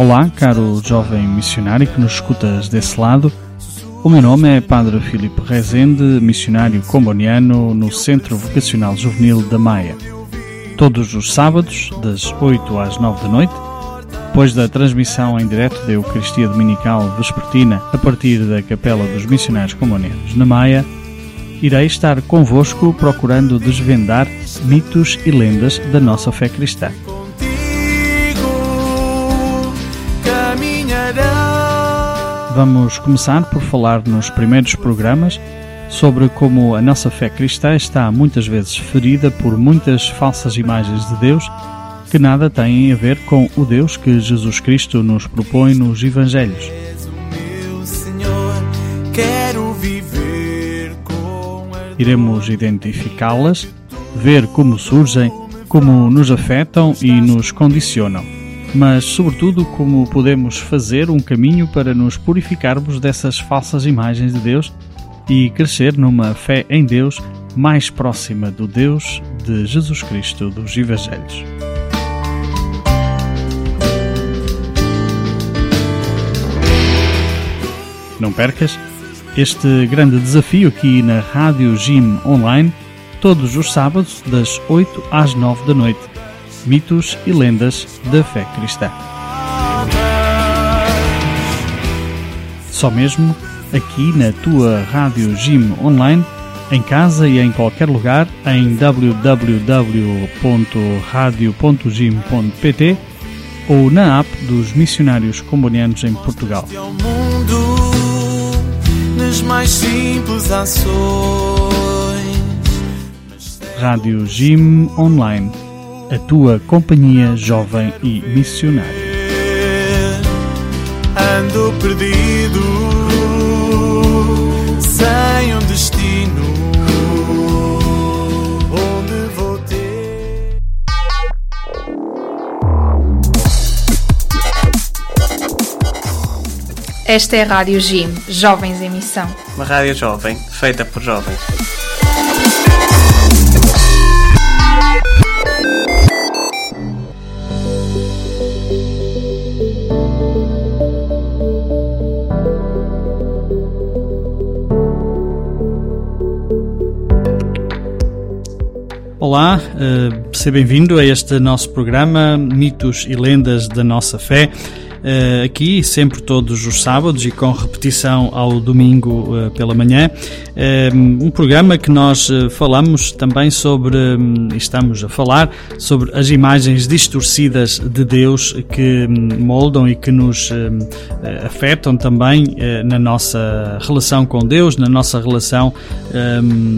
Olá, caro jovem missionário que nos escutas desse lado. O meu nome é Padre Filipe Rezende, missionário comboniano no Centro Vocacional Juvenil da Maia. Todos os sábados, das 8 às 9 da noite, depois da transmissão em direto da Eucaristia Dominical Vespertina a partir da Capela dos Missionários Combonianos na Maia, irei estar convosco procurando desvendar mitos e lendas da nossa fé cristã. Vamos começar por falar nos primeiros programas sobre como a nossa fé cristã está muitas vezes ferida por muitas falsas imagens de Deus que nada têm a ver com o Deus que Jesus Cristo nos propõe nos Evangelhos. Iremos identificá-las, ver como surgem, como nos afetam e nos condicionam mas, sobretudo, como podemos fazer um caminho para nos purificarmos dessas falsas imagens de Deus e crescer numa fé em Deus mais próxima do Deus de Jesus Cristo dos Evangelhos. Não percas este grande desafio aqui na Rádio Jim Online, todos os sábados, das 8 às 9 da noite mitos e lendas da fé cristã. Só mesmo aqui na tua Rádio Jim Online, em casa e em qualquer lugar, em www.radio.jim.pt ou na app dos missionários combonianos em Portugal. Rádio Jim Online a tua companhia jovem e missionária. Ando perdido, sem um destino. Onde vou ter? Esta é a Rádio Jim, Jovens em Missão. Uma rádio jovem, feita por jovens. Olá, uh, seja bem-vindo a este nosso programa Mitos e Lendas da Nossa Fé. Uh, aqui, sempre todos os sábados e com repetição ao domingo uh, pela manhã. um programa que nós falamos também sobre, um, estamos a falar sobre as imagens distorcidas de Deus que um, moldam e que nos um, afetam também na nossa relação com Deus, na nossa relação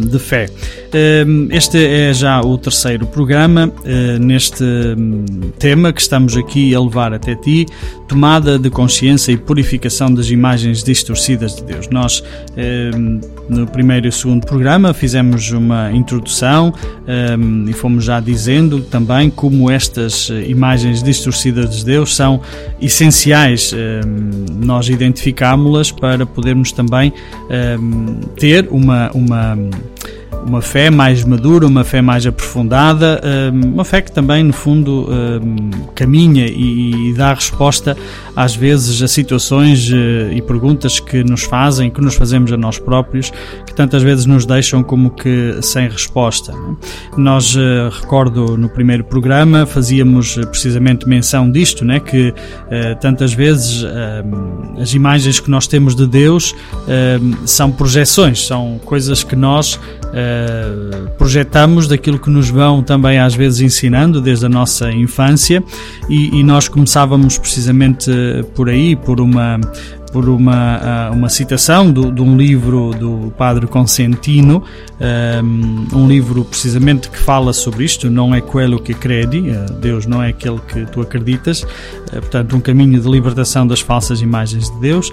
de fé. Ehm, este é já o terceiro programa eh, neste hum, tema que estamos aqui a levar até ti, tomada de consciência e purificação das imagens distorcidas de Deus. Nós, ehm, no primeiro e segundo programa, fizemos uma introdução ehm, e fomos já dizendo também como estas imagens distorcidas de Deus são essenciais nós identificámo-las para podermos também ter uma, uma uma fé mais madura, uma fé mais aprofundada, hum, uma fé que também, no fundo, hum, caminha e dá resposta, às vezes, a situações eh, e perguntas que nos fazem, que nos fazemos a nós próprios, que tantas vezes nos deixam como que sem resposta. Nós, eh, recordo no primeiro programa, fazíamos eh, precisamente menção disto, né, que tantas vezes hum, as imagens que nós temos de Deus são projeções, são coisas que nós uh, projetamos daquilo que nos vão também às vezes ensinando desde a nossa infância e, e nós começávamos precisamente por aí, por uma por uma, ah, uma citação do, de um livro do padre Consentino, um livro precisamente que fala sobre isto, não é quello que credi, ah, Deus não é aquele que tu acreditas, ah, portanto um caminho de libertação das falsas imagens de Deus,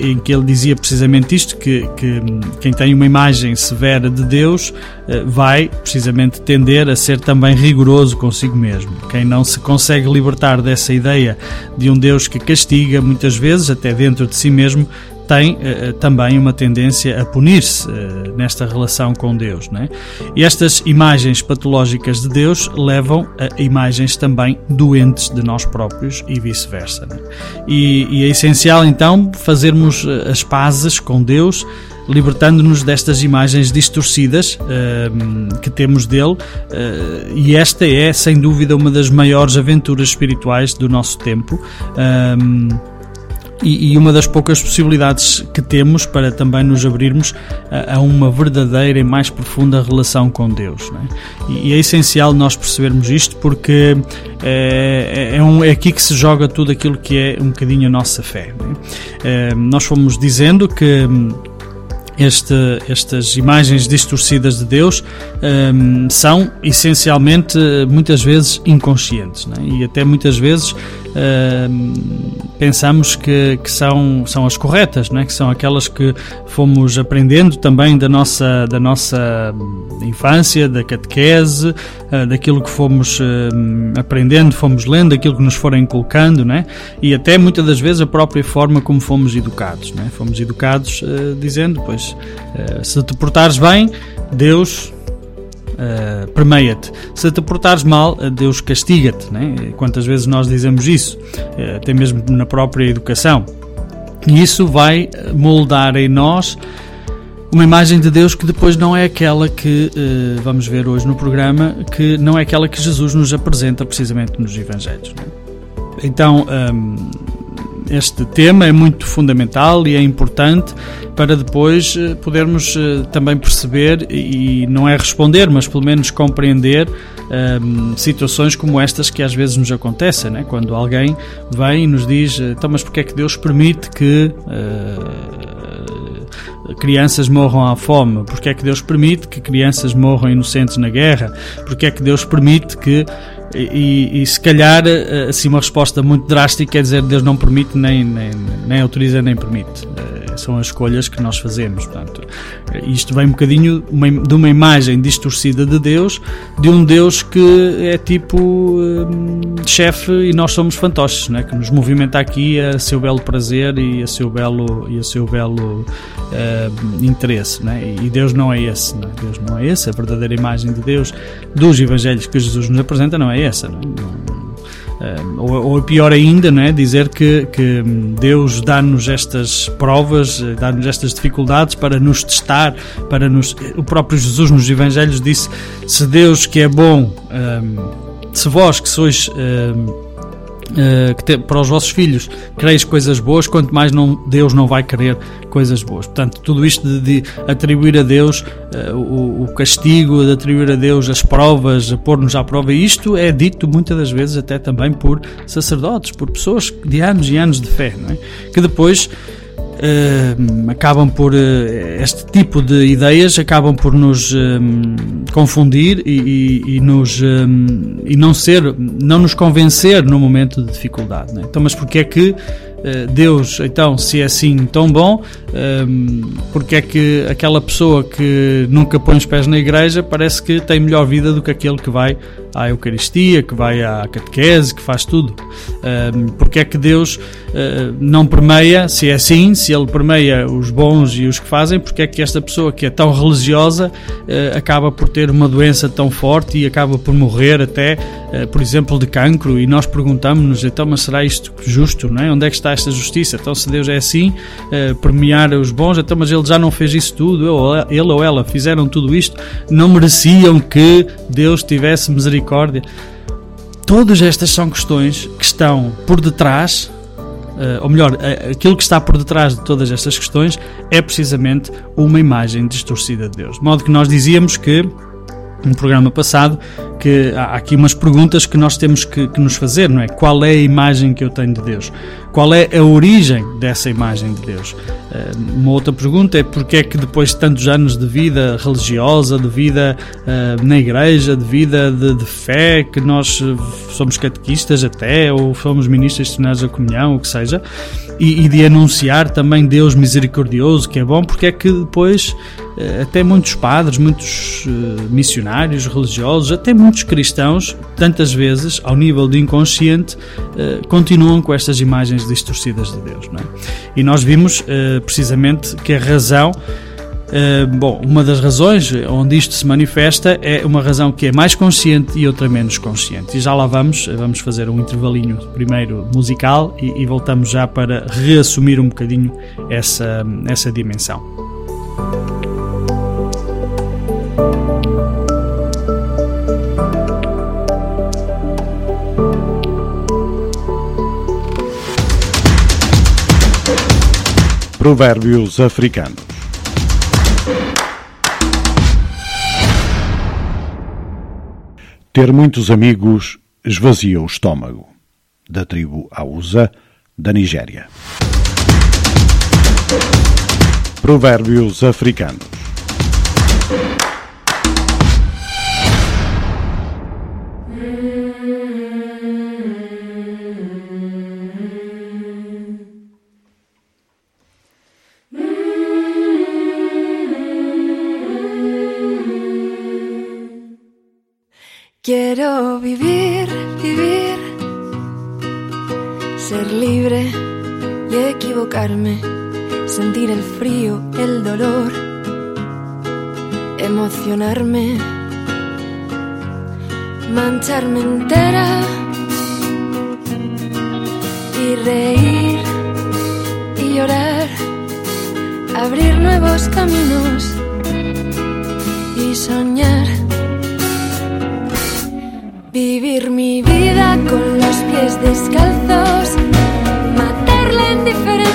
em que ele dizia precisamente isto, que, que quem tem uma imagem severa de Deus vai precisamente tender a ser também rigoroso consigo mesmo. Quem não se consegue libertar dessa ideia de um Deus que castiga muitas vezes, até dentro de si mesmo, tem uh, também uma tendência a punir-se uh, nesta relação com Deus. Né? E estas imagens patológicas de Deus levam a imagens também doentes de nós próprios e vice-versa. Né? E, e é essencial então fazermos as pazes com Deus libertando-nos destas imagens distorcidas uh, que temos dele, uh, e esta é, sem dúvida, uma das maiores aventuras espirituais do nosso tempo. Uh, e, uma das poucas possibilidades que temos para também nos abrirmos a, a uma verdadeira e mais profunda relação com Deus. É? E, é essencial nós percebermos isto porque é, é, é, um, é, aqui que se joga tudo aquilo que é um bocadinho a nossa fé. É? nós fomos dizendo que este, estas imagens distorcidas de Deus um, são essencialmente muitas vezes inconscientes né? e até muitas vezes pensamos que, que, são, são as corretas, né? que são aquelas que fomos aprendendo também da nossa, da nossa infância, da catequese, uh, daquilo que fomos uh, aprendendo, fomos lendo, daquilo que nos forem colocando, né? e até muitas das vezes a própria forma como fomos educados. Né? Fomos educados uh, dizendo, pois, se te portares bem, Deus uh, permeia-te. Se te portares mal, eh, Deus castiga-te. Né? Quantas vezes nós dizemos isso, uh, até mesmo na própria educação. E isso vai moldar em nós uma imagem de Deus que depois não é aquela que uh, vamos ver hoje no programa, que não é aquela que Jesus nos apresenta precisamente nos Evangelhos. Né? Então, um, este tema é muito fundamental e é importante para depois eh, podermos eh, também perceber e não é responder, mas pelo menos compreender um, ehm, situações como estas que às vezes nos acontecem, né? quando alguém vem e nos diz então, mas porque é que Deus permite que uh, crianças morram à fome? Porque é que Deus permite que crianças morram inocentes na guerra? Porque é que Deus permite que e, e, se calhar, eh, assim, uma resposta muito drástica é dizer Deus não permite, nem, nem, nem autoriza, nem permite. São as escolhas que nós fazemos. Portanto, isto vem um bocadinho de uma imagem distorcida de Deus, de um Deus que é tipo um, chefe e nós somos fantoches, né? que nos movimenta aqui a seu belo prazer e a seu belo, e a seu belo uh, interesse. Né? E Deus não é esse. Né? Deus não é esse. A verdadeira imagem de Deus dos evangelhos que Jesus nos apresenta não é essa. Não, ou, ou pior ainda, não é? dizer que, que Deus dá-nos estas provas, dá-nos estas dificuldades para nos testar, para nos. O próprio Jesus nos Evangelhos disse: se Deus que é bom, se vós que sois Uh, que te, para os vossos filhos quereis coisas boas, quanto mais não, Deus não vai querer coisas boas. Portanto, tudo isto de, de atribuir a Deus uh, o, o, castigo, de atribuir a Deus as provas, pôr-nos à prova, isto é dito muitas das vezes até também por sacerdotes, por pessoas de anos e anos de fé, é? que depois uh, acabam por uh, este tipo de ideias acabam por nos um, confundir e, e, e nos um, e não ser não nos convencer no momento de dificuldade. Né? Então, mas porque é que eh, Deus, então, se é assim tão bom, ehm, porque é que aquela pessoa que nunca põe os pés na igreja parece que tem melhor vida do que aquele que vai à Eucaristia, que vai à catequese, que faz tudo? Ehm, porque é que Deus eh, não permeia, se é assim, se Ele permeia os bons e os que fazem, porque é que esta pessoa que é tão religiosa eh, acaba por ter uma doença tão forte e acaba por morrer até, por exemplo, de cancro? E nós perguntamos-nos, então, mas será isto justo? Não é? Onde é que está esta justiça. Então, se Deus é assim, uh, premiar os bons, então, mas ele já não fez isso tudo, ele ou ela fizeram tudo isto, não mereciam que Deus tivesse misericórdia. Todas estas são questões que estão por detrás Uh, ou melhor, aquilo que está por detrás de todas estas questões é precisamente uma imagem distorcida de Deus. De modo que nós dizíamos que, no programa passado, que há aqui umas perguntas que nós temos que, que, nos fazer, não é? Qual é a imagem que eu tenho de Deus? Qual é a origem dessa imagem de Deus? Eh, uma outra pergunta é porque é que depois de tantos anos de vida religiosa, de vida uh, na igreja, de vida de, de, fé, que nós somos catequistas até, ou somos ministros titulares da comunhão, o que seja, e, e de anunciar também Deus misericordioso, que é bom, porque é que depois uh, até muitos padres, muitos missionários religiosos, até muitos muitos cristãos, tantas vezes, ao nível do inconsciente, eh, continuam com estas imagens distorcidas de Deus. É? E nós vimos eh, precisamente que a razão. Uh, bom, uma das razões onde isto se manifesta é uma razão que é mais consciente e outra menos consciente. E já lá vamos, vamos fazer um intervalinho primeiro musical e, e voltamos já para reassumir um bocadinho essa, essa dimensão. Provérbios africanos. Ter muitos amigos esvazia o estômago. Da tribo Hausa, da Nigéria. Provérbios africanos. Quiero vivir, vivir, ser libre y equivocarme, sentir el frío, el dolor, emocionarme, mancharme entera y reír y llorar, abrir nuevos caminos y soñar Vivir mi vida con los pies descalzos, matar la indiferencia,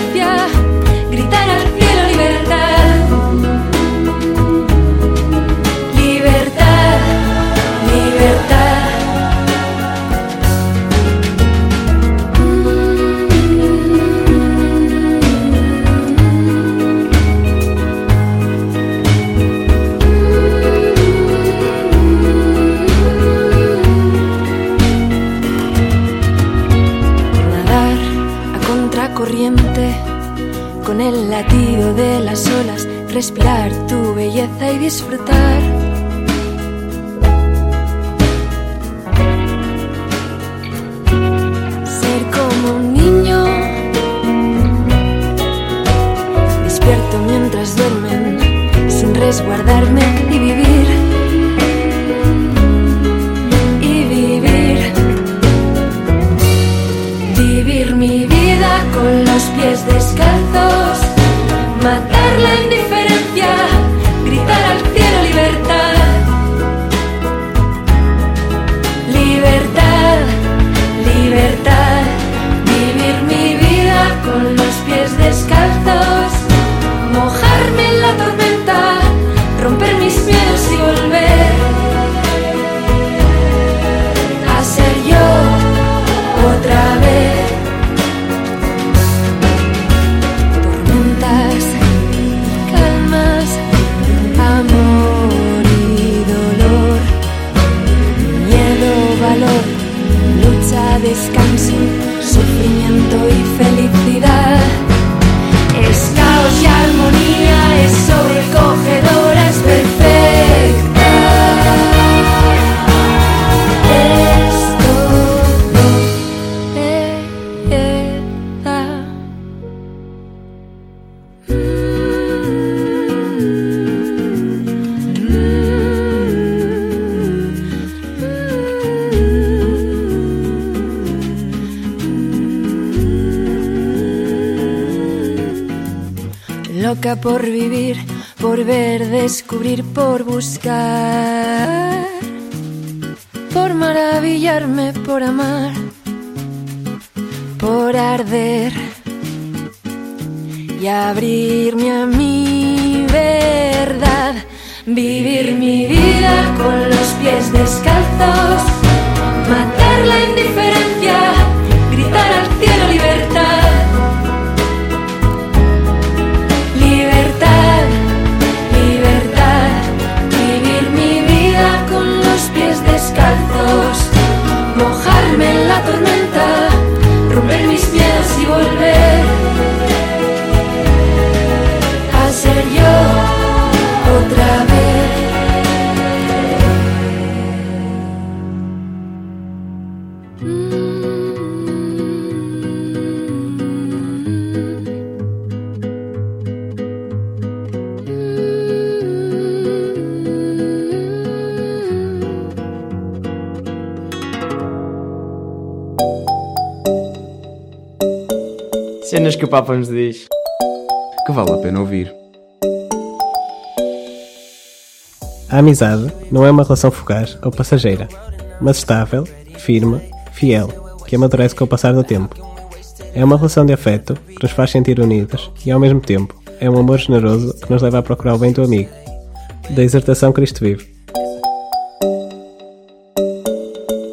el latido de las olas, respirar tu belleza y disfrutar. Ser como un niño, despierto mientras duermen, sin resguardarme y vivir. Y vivir. Vivir mi vida con los pies descalzos, Por vivir, por ver, descubrir, por buscar, por maravillarme, por amar, por arder y abrirme a mi verdad. Vivir mi vida con los pies descalzos, o Papa nos diz que vale a pena ouvir. A amizade não é uma relação fugaz ou passageira, mas estável, firme, fiel, que amadurece com o passar do tempo. É uma relação de afeto que nos faz sentir unidos e, ao mesmo tempo, é um amor generoso que nos leva a procurar o bem do amigo. Da exortação Cristo vive.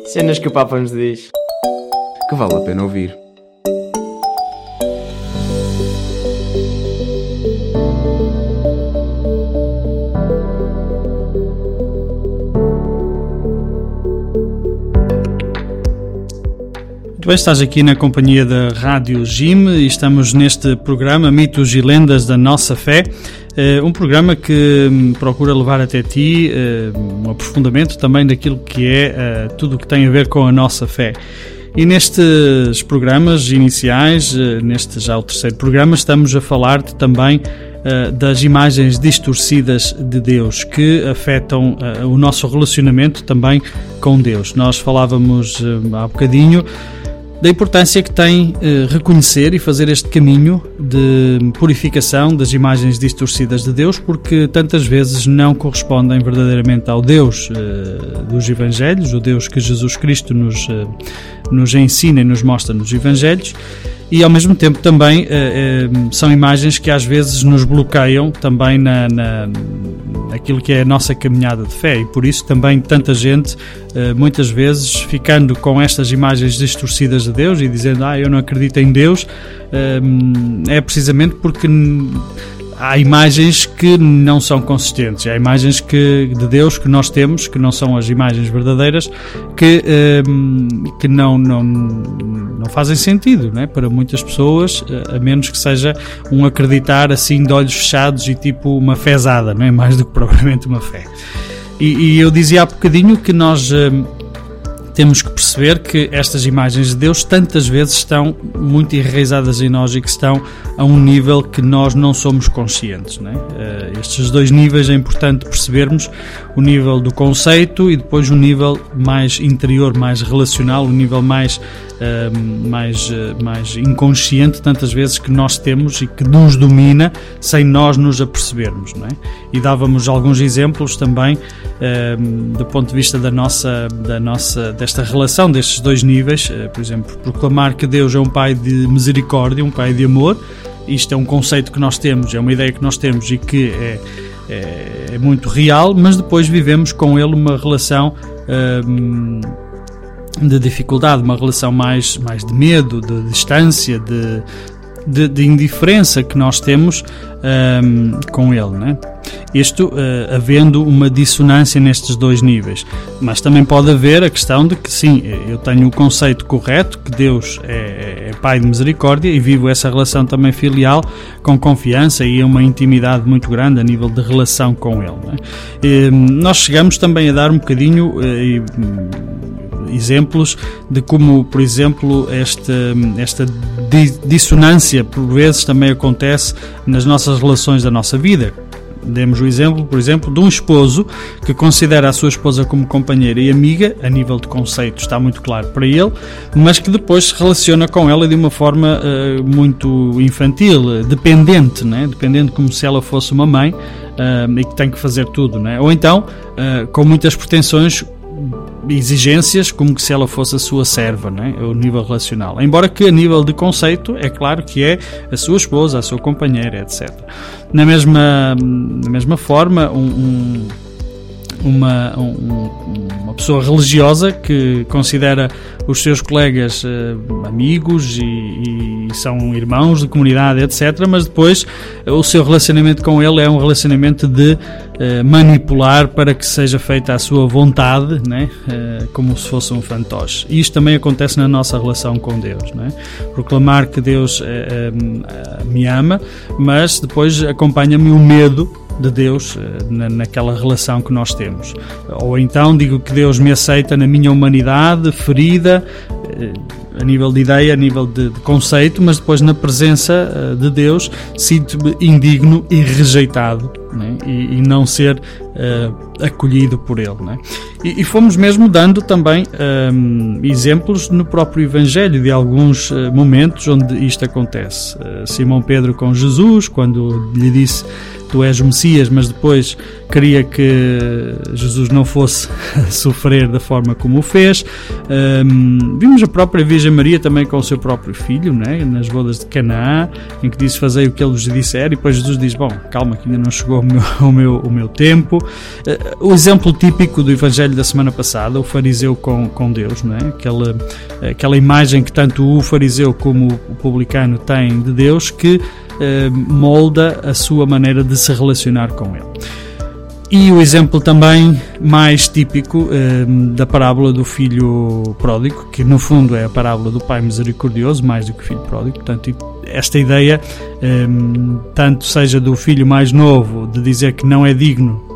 Cenas que o Papa nos diz que vale a pena ouvir. Bem, estás aqui na companhia da Rádio Jim e estamos neste programa Mitos e Lendas da Nossa Fé, eh, um programa que hum, procura levar até ti eh, um aprofundamento também daquilo que é eh, tudo o que tem a ver com a nossa fé. E nestes programas iniciais, neste já o terceiro programa, estamos a falar-te também das imagens distorcidas de Deus que afetam o nosso relacionamento também com Deus. Nós falávamos há bocadinho da importância que tem eh, reconhecer e fazer este caminho de purificação das imagens distorcidas de Deus, porque tantas vezes não correspondem verdadeiramente ao Deus eh, dos Evangelhos, o Deus que Jesus Cristo nos, eh, nos ensina e nos mostra nos Evangelhos e ao mesmo tempo também eh, eh, são imagens que às vezes nos bloqueiam também na, na naquilo que é a nossa caminhada de fé. E por isso também tanta gente eh, muitas vezes ficando com estas imagens distorcidas de Deus e dizendo ah eu não acredito em Deus é precisamente porque há imagens que não são consistentes, há imagens que, de Deus que nós temos, que não são as imagens verdadeiras, que, um, que não, não, não fazem sentido né? para muitas pessoas, a menos que seja um acreditar assim de olhos fechados e tipo uma fezada, não é mais do que propriamente uma fé. E, e eu dizia há bocadinho que nós. Temos que perceber que estas imagens de Deus tantas vezes estão muito enraizadas em nós e que estão a um nível que nós não somos conscientes. Né? Estes dois níveis é importante percebermos: o nível do conceito e depois o nível mais interior, mais relacional, o nível mais mais, uh, mais inconsciente, tantas vezes que nós temos e que nos domina sem nós nos apercebermos. Não é? E dávamos alguns exemplos também uh, do ponto de vista da nossa, da nossa, desta relação destes dois níveis. Uh, por exemplo, proclamar que Deus é um Pai de misericórdia, um Pai de amor. Isto é um conceito que nós temos, é uma ideia que nós temos e que é, é, é muito real, mas depois vivemos com Ele uma relação de dificuldade, uma relação mais, mais de medo, de distância, de, de, de indiferença que nós temos um, com ele. Né? Isto uh, havendo uma dissonância nestes dois níveis. Mas também pode haver a questão de que, sim, eu tenho o conceito correto, que Deus é, é Pai de misericórdia e vivo essa relação também filial com confiança e uma intimidade muito grande a nível de relação com Ele. Né? E, nós chegamos também a dar um bocadinho. Uh, exemplos de como, por exemplo, esta, esta dissonância por vezes também acontece nas nossas relações da nossa vida. Demos o exemplo, por exemplo, de um esposo que considera a sua esposa como companheira e amiga, a nível de conceito está muito claro para ele, mas que depois se relaciona com ela de uma forma uh, muito infantil, dependente, né? dependente como se ela fosse uma mãe uh, e que tem que fazer tudo. Né? Ou então, uh, com muitas pretensões, exigências como que se ela fosse a sua serva, né? o nível relacional. Embora que a nível de conceito, é claro que é a sua esposa, a sua companheira, etc. Na mesma, na mesma forma, um uma, um, uma pessoa religiosa que considera os seus colegas uh, amigos e, e, são irmãos de comunidade, etc. Mas depois o seu relacionamento com ele é um relacionamento de uh, manipular para que seja feita a sua vontade, né? Como se fosse um fantoche. E isto também acontece na nossa relação com Deus. Né? Proclamar que Deus me ama, mas depois acompanha-me o medo de Deus eh, na, naquela relação que nós temos. Ou então digo que Deus me aceita na minha humanidade ferida eh, a nível de ideia, a nível de, de conceito, mas depois na presença eh, de Deus sinto-me indigno e rejeitado né? e, e, não ser uh, acolhido por Ele. Né? E, e, fomos mesmo dando também um, exemplos no próprio Evangelho de alguns uh, momentos onde isto acontece. Uh, Simão Pedro com Jesus, quando lhe disse tu és o Messias, mas depois queria que Jesus não fosse sofrer da forma como o fez. Um, vimos a própria Virgem Maria também com o seu próprio filho, né, nas bodas de Canaã, em que disse fazei o que ele vos disser, e depois Jesus diz, bom, calma que ainda não chegou meu, o meu, o meu tempo. Uh, o exemplo típico do Evangelho da semana passada, o fariseu com, com Deus, não é? aquela, aquela imagem que tanto o fariseu como o publicano têm de Deus, que eh, molda a sua maneira de se relacionar com ele. E o exemplo também mais típico eh, da parábola do filho pródigo, que no fundo é a parábola do pai misericordioso, mais do que filho pródigo. Portanto, esta ideia, eh, tanto seja do filho mais novo, de dizer que não é digno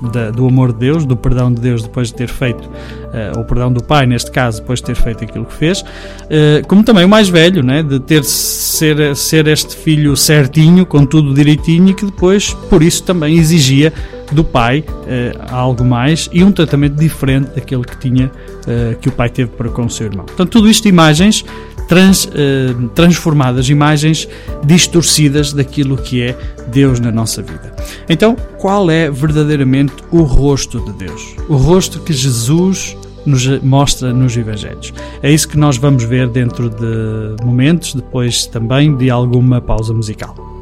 da, do amor de Deus, do perdão de Deus depois de ter feito, uh, o perdão do pai, neste caso, depois de ter feito aquilo que fez, uh, como também o mais velho, né, de ter ser, ser este filho certinho, com tudo direitinho, e que depois, por isso, também exigia do pai uh, algo mais e um tratamento diferente daquele que tinha que o pai teve para com o seu irmão. Portanto, tudo isto imagens trans, eh, transformadas, imagens distorcidas daquilo que é Deus na nossa vida. Então, qual é verdadeiramente o rosto de Deus? O rosto que Jesus nos mostra nos Evangelhos. É isso que nós vamos ver dentro de momentos, depois também de alguma pausa musical.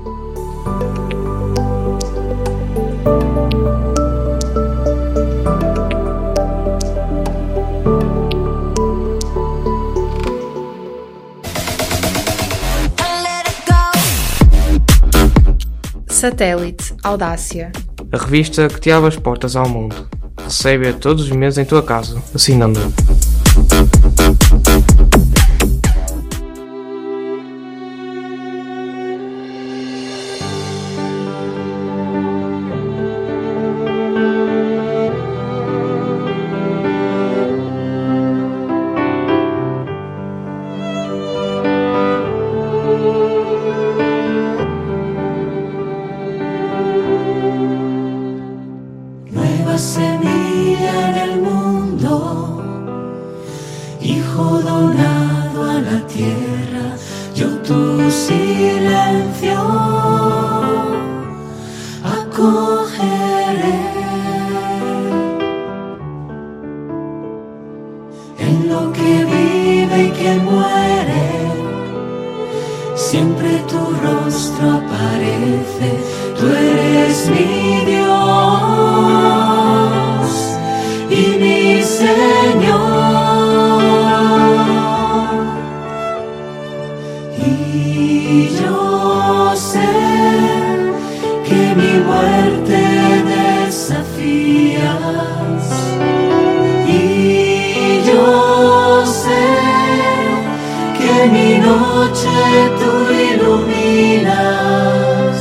Satélite Audácia. A revista que te abre as portas ao mundo. Recebe-a todos os meses em tua casa, siempre tu rostro aparece, tú eres mi Dios y mi Señor. Y yo sé que mi muerte desafías y yo sé que mi noche iluminas.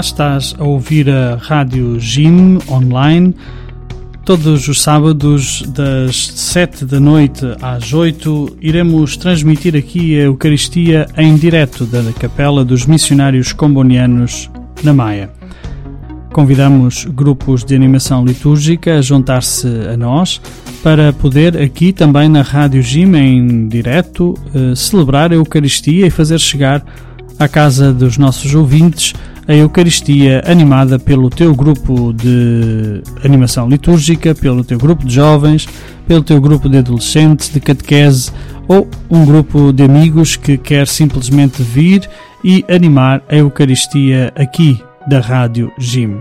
Estás a ouvir a Rádio Jim online todos os sábados das 7 da noite às 8 iremos transmitir aqui a Eucaristia em direto da Capela dos Missionários Combonianos na Maia. Convidamos grupos de animação litúrgica a juntar-se a nós para poder aqui também na Rádio Jim em direto eh, celebrar a Eucaristia e fazer chegar à casa dos nossos ouvintes a Eucaristia animada pelo teu grupo de animação litúrgica, pelo teu grupo de jovens, pelo teu grupo de adolescentes, de catequese ou um grupo de amigos que quer simplesmente vir e animar a Eucaristia aqui da Rádio Jim.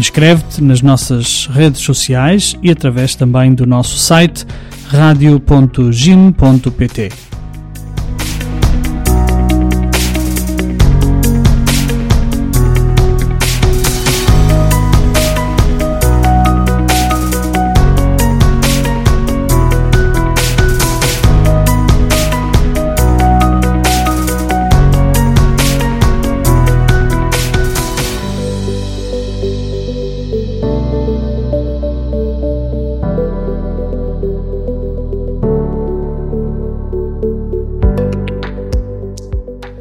Inscreve-te nas nossas redes sociais e através também do nosso site radio.gim.pt.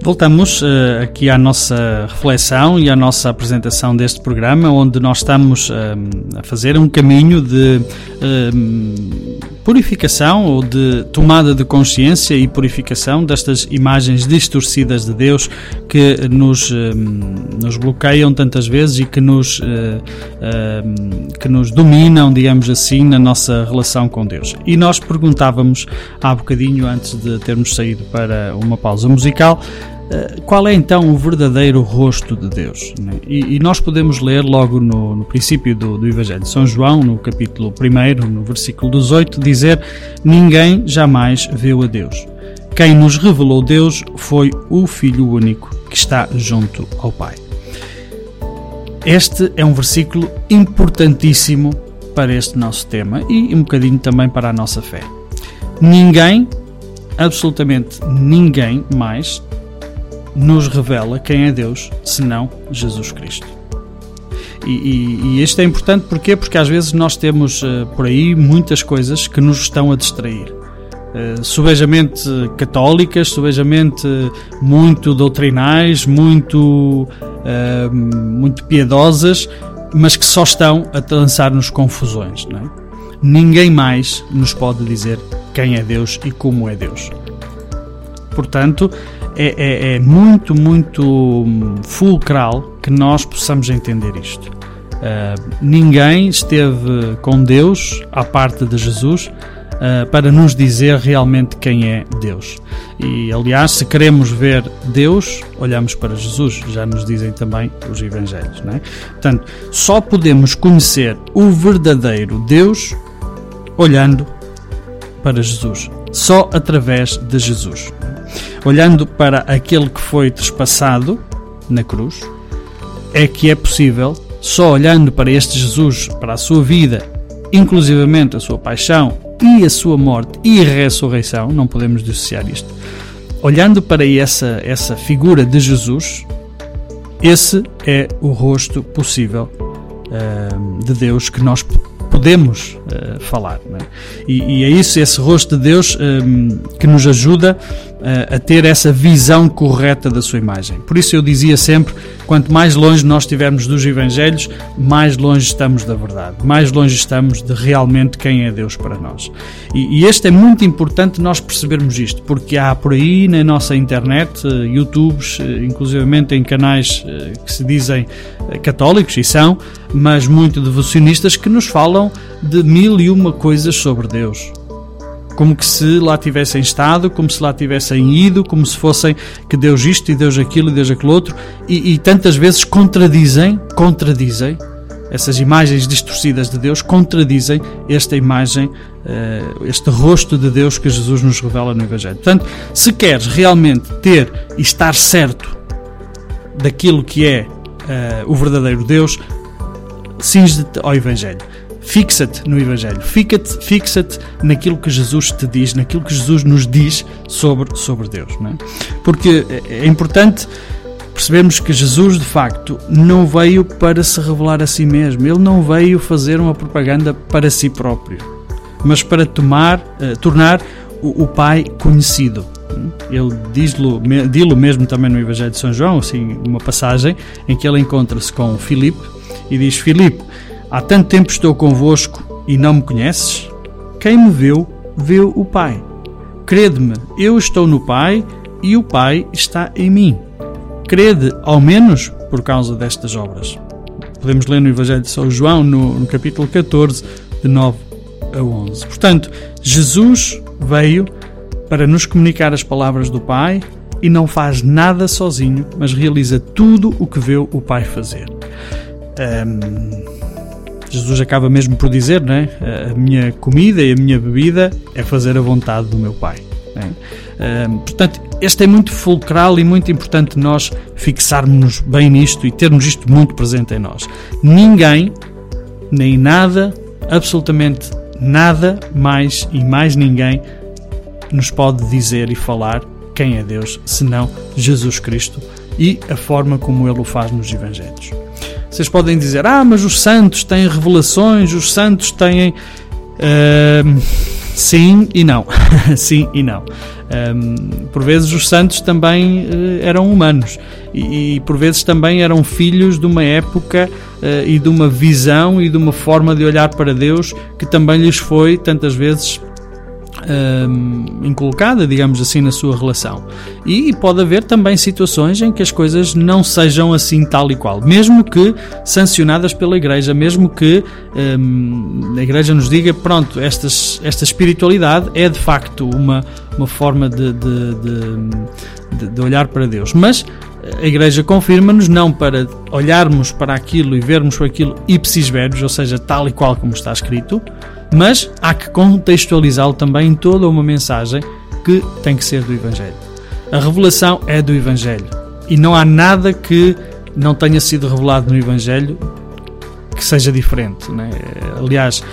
Voltamos uh, aqui à nossa reflexão e à nossa apresentação deste programa, onde nós estamos uh, a fazer um caminho de uh, purificação ou de tomada de consciência e purificação destas imagens distorcidas de Deus que nos, nos bloqueiam tantas vezes e que nos, que nos dominam, digamos assim, na nossa relação com Deus. E nós perguntávamos há bocadinho, antes de termos saído para uma pausa musical, qual é então o verdadeiro rosto de Deus? Né? E, e nós podemos ler logo no, no princípio do, do, Evangelho de São João, no capítulo 1, no versículo 18, dizer: Ninguém jamais viu a Deus. Quem nos revelou Deus foi o Filho único que está junto ao Pai. Este é um versículo importantíssimo para este nosso tema e um bocadinho também para a nossa fé. Ninguém, absolutamente ninguém mais, nos revela quem é Deus, senão Jesus Cristo. E, e, e isto é importante porquê? porque às vezes nós temos uh, por aí muitas coisas que nos estão a distrair. Uh, subejamente católicas, subejamente muito doutrinais, muito, uh, muito piedosas, mas que só estão a lançar-nos confusões. Não é? Ninguém mais nos pode dizer quem é Deus e como é Deus. Portanto, é, é, é muito, muito fulcral que nós possamos entender isto. Uh, ninguém esteve com Deus, à parte de Jesus, uh, para nos dizer realmente quem é Deus. E, aliás, se queremos ver Deus, olhamos para Jesus, já nos dizem também os Evangelhos. Não é? Portanto, só podemos conhecer o verdadeiro Deus olhando para Jesus, só através de Jesus olhando para aquele que foi trespassado na cruz, é que é possível, só olhando para este Jesus, para a sua vida, inclusivamente a sua paixão e a sua morte e ressurreição, não podemos dissociar isto. Olhando para essa, essa figura de Jesus, esse é o rosto possível uh, de Deus que nós podemos uh, falar. É? E, e, é isso, esse rosto de Deus um, que nos ajuda uh, a ter essa visão correta da sua imagem. Por isso eu dizia sempre: quanto mais longe nós estivermos dos Evangelhos, mais longe estamos da verdade, mais longe estamos de realmente quem é Deus para nós. E, e este é muito importante nós percebermos isto, porque há por aí na nossa internet, uh, YouTubes, inclusivamente em canais que se dizem católicos, e são, mas muito devocionistas que nos falam de mil e uma coisas sobre Deus. Como que se lá tivessem estado, como se lá tivessem ido, como se fossem que Deus isto e Deus aquilo e Deus aquilo outro, e, e tantas vezes contradizem, contradizem, essas imagens distorcidas de Deus contradizem esta imagem, eh, este rosto de Deus que Jesus nos revela no Evangelho. Portanto, se queres realmente ter e estar certo daquilo que é uh, o verdadeiro Deus, cinge-te ao Evangelho. Fixa-te no Evangelho, fixa-te fixa naquilo que Jesus te diz, naquilo que Jesus nos diz sobre, sobre Deus. É? Porque é importante percebemos que Jesus, de facto, não veio para se revelar a si mesmo, ele não veio fazer uma propaganda para si próprio, mas para tomar, uh, tornar o, o, Pai conhecido. Ele diz-lo diz mesmo também no Evangelho de São João, assim, uma passagem em que ele encontra-se com Filipe e diz: Filipe, há tanto tempo estou convosco e não me conheces? Quem me viu, viu o Pai. Crede-me, eu estou no Pai e o Pai está em mim crede, ao menos por causa destas obras. Podemos ler no Evangelho de São João, no, no capítulo 14, de 9 a 11. Portanto, Jesus veio para nos comunicar as palavras do Pai e não faz nada sozinho, mas realiza tudo o que vê o Pai fazer. Um, Jesus acaba mesmo por dizer, não é? A minha comida e a minha bebida é fazer a vontade do meu Pai. É? Um, portanto, este é muito fulcral e muito importante nós fixarmos bem nisto e termos isto muito presente em nós. Ninguém, nem nada, absolutamente nada mais e mais ninguém nos pode dizer e falar quem é Deus, senão Jesus Cristo e a forma como Ele o faz nos Evangelhos. Vocês podem dizer, ah, mas os santos têm revelações, os santos têm. Uh, sim e não. sim e não. Um, por vezes os santos também uh, eram humanos e, e, por vezes também eram filhos de uma época uh, e de uma visão e de uma forma de olhar para Deus que também lhes foi tantas vezes um, inculcada, digamos assim, na sua relação. E pode haver também situações em que as coisas não sejam assim tal e qual, mesmo que sancionadas pela Igreja, mesmo que um, a Igreja nos diga, pronto, estas, esta espiritualidade é de facto uma, uma forma de, de, de, de olhar para Deus. Mas a Igreja confirma-nos não para olharmos para aquilo e vermos aquilo ipsis verbis, ou seja, tal e qual como está escrito, mas há que contextualizá-lo também em toda uma mensagem que tem que ser do Evangelho. A revelação é do Evangelho e não há nada que não tenha sido revelado no Evangelho que seja diferente. Né? Aliás,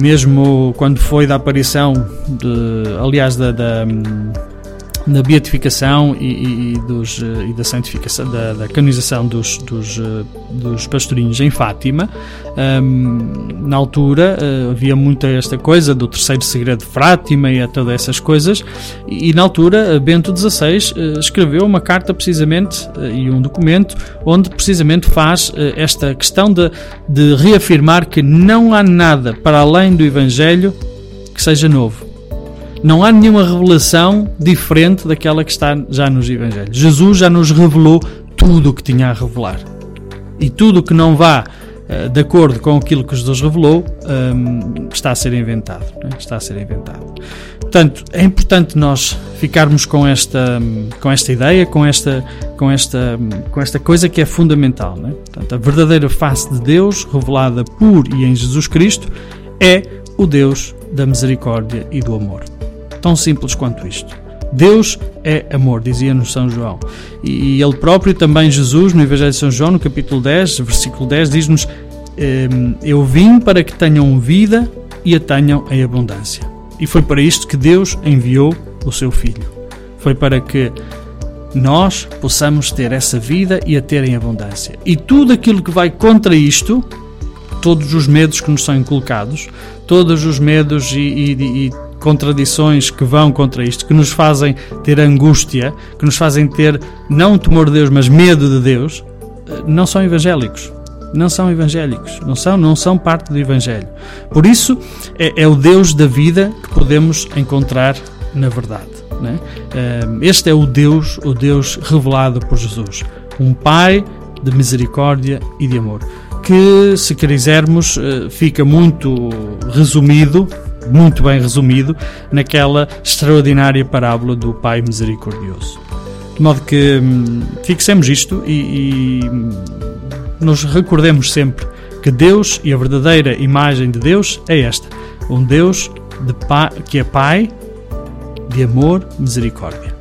mesmo quando foi da aparição, de, aliás, da, da na beatificação e, e, dos, eh, e da santificação, da, da canonização dos, dos, eh, dos pastorinhos em Fátima. Um, na altura uh, havia muita esta coisa do terceiro segredo de Fátima e a todas essas coisas, e, e na altura Bento XVI uh, escreveu uma carta precisamente uh, e um documento onde precisamente faz esta questão de, de reafirmar que não há nada para além do Evangelho que seja novo não há nenhuma revelação diferente daquela que está já nos Evangelhos. Jesus já nos revelou tudo o que tinha a revelar. E tudo o que não vá uh, de acordo com aquilo que Jesus revelou um, está a ser inventado. Né? Está a ser inventado. Portanto, é importante nós ficarmos com esta, com esta ideia, com esta, com, esta, com esta coisa que é fundamental. Né? Portanto, a verdadeira face de Deus, revelada por e em Jesus Cristo, é o Deus da misericórdia e do amor. Tão simples quanto isto. Deus é amor, dizia-nos São João. E ele próprio, também Jesus, no Evangelho de São João, no capítulo 10, versículo 10, diz-nos: ehm, Eu vim para que tenham vida e a tenham em abundância. E foi para isto que Deus enviou o seu Filho. Foi para que nós possamos ter essa vida e a ter em abundância. E tudo aquilo que vai contra isto, todos os medos que nos são inculcados, todos os medos e, e, e contradições que vão contra isto, que nos fazem ter angústia, que nos fazem ter não temor de Deus, mas medo de Deus, eh, não são evangélicos. Não são evangélicos, não são, não são parte do Evangelho. Por isso, é, é o Deus da vida que podemos encontrar na verdade. Né? Este é o Deus, o Deus revelado por Jesus, um Pai de misericórdia e de amor, que, se quisermos, eh, fica muito resumido muito bem resumido naquela extraordinária parábola do Pai Misericordioso. De modo que hum, fixemos isto e, e nos recordemos sempre que Deus e a verdadeira imagem de Deus é esta: um Deus de pai, que é Pai de amor, misericórdia.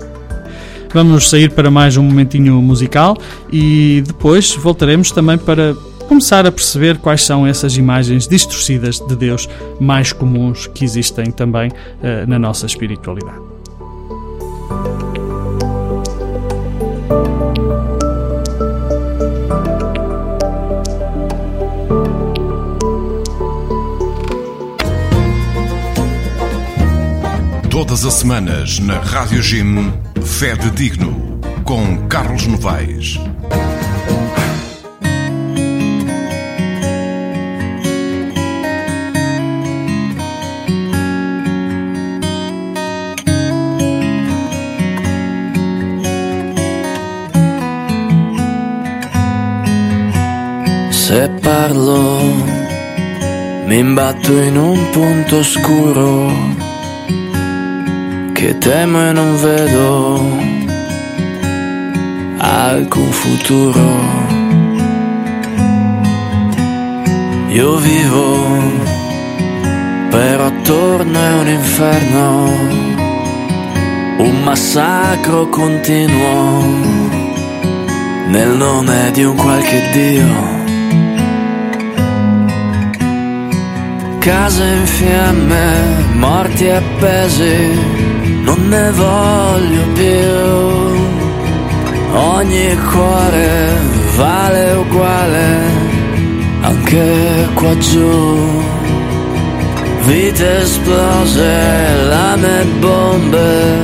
Vamos sair para mais um momentinho musical e depois voltaremos também para começar a perceber quais são essas imagens distorcidas de Deus mais comuns que existem também uh, na nossa espiritualidade. Todas as semanas na Rádio Jim, Fé de Digno, com Carlos Novaes. Se parlo, mi imbatto in un punto oscuro che temo e non vedo alcun futuro. Io vivo, però attorno è un inferno, un massacro continuo nel nome di un qualche Dio. Case in fiamme, morti appesi non ne voglio più. Ogni cuore vale uguale, anche qua giù. Vite esplose, lame e bombe,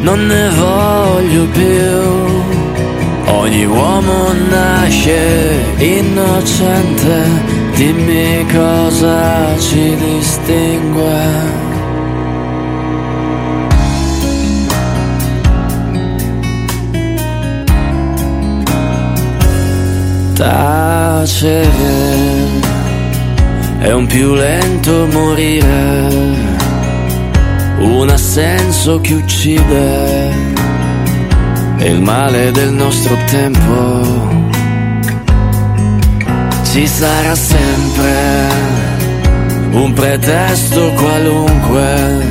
non ne voglio più. Ogni uomo nasce innocente, dimmi cosa ci distingue. tacere è un più lento morire, un assenso che uccide, è il male del nostro tempo. Ci sarà sempre un pretesto qualunque,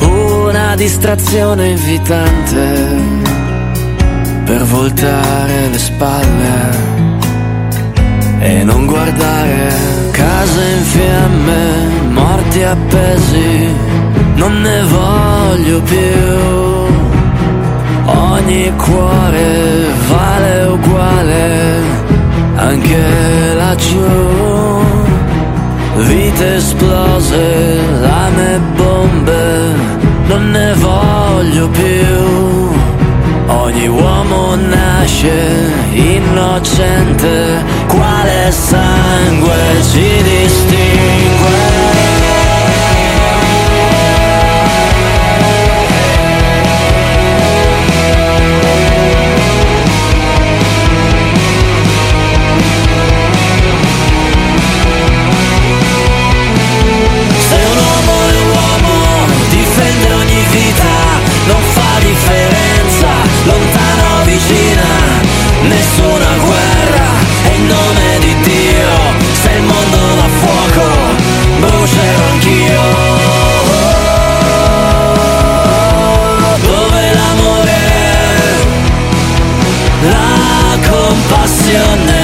una distrazione invitante per voltare le spalle e non guardare case in fiamme, morti appesi, non ne voglio più. Ogni cuore vale uguale, anche laggiù. Vite esplose, lame e bombe, non ne voglio più. Ogni uomo nasce innocente, quale sangue ci distingue? c'ero anch'io. Dove l'amore, la compassione.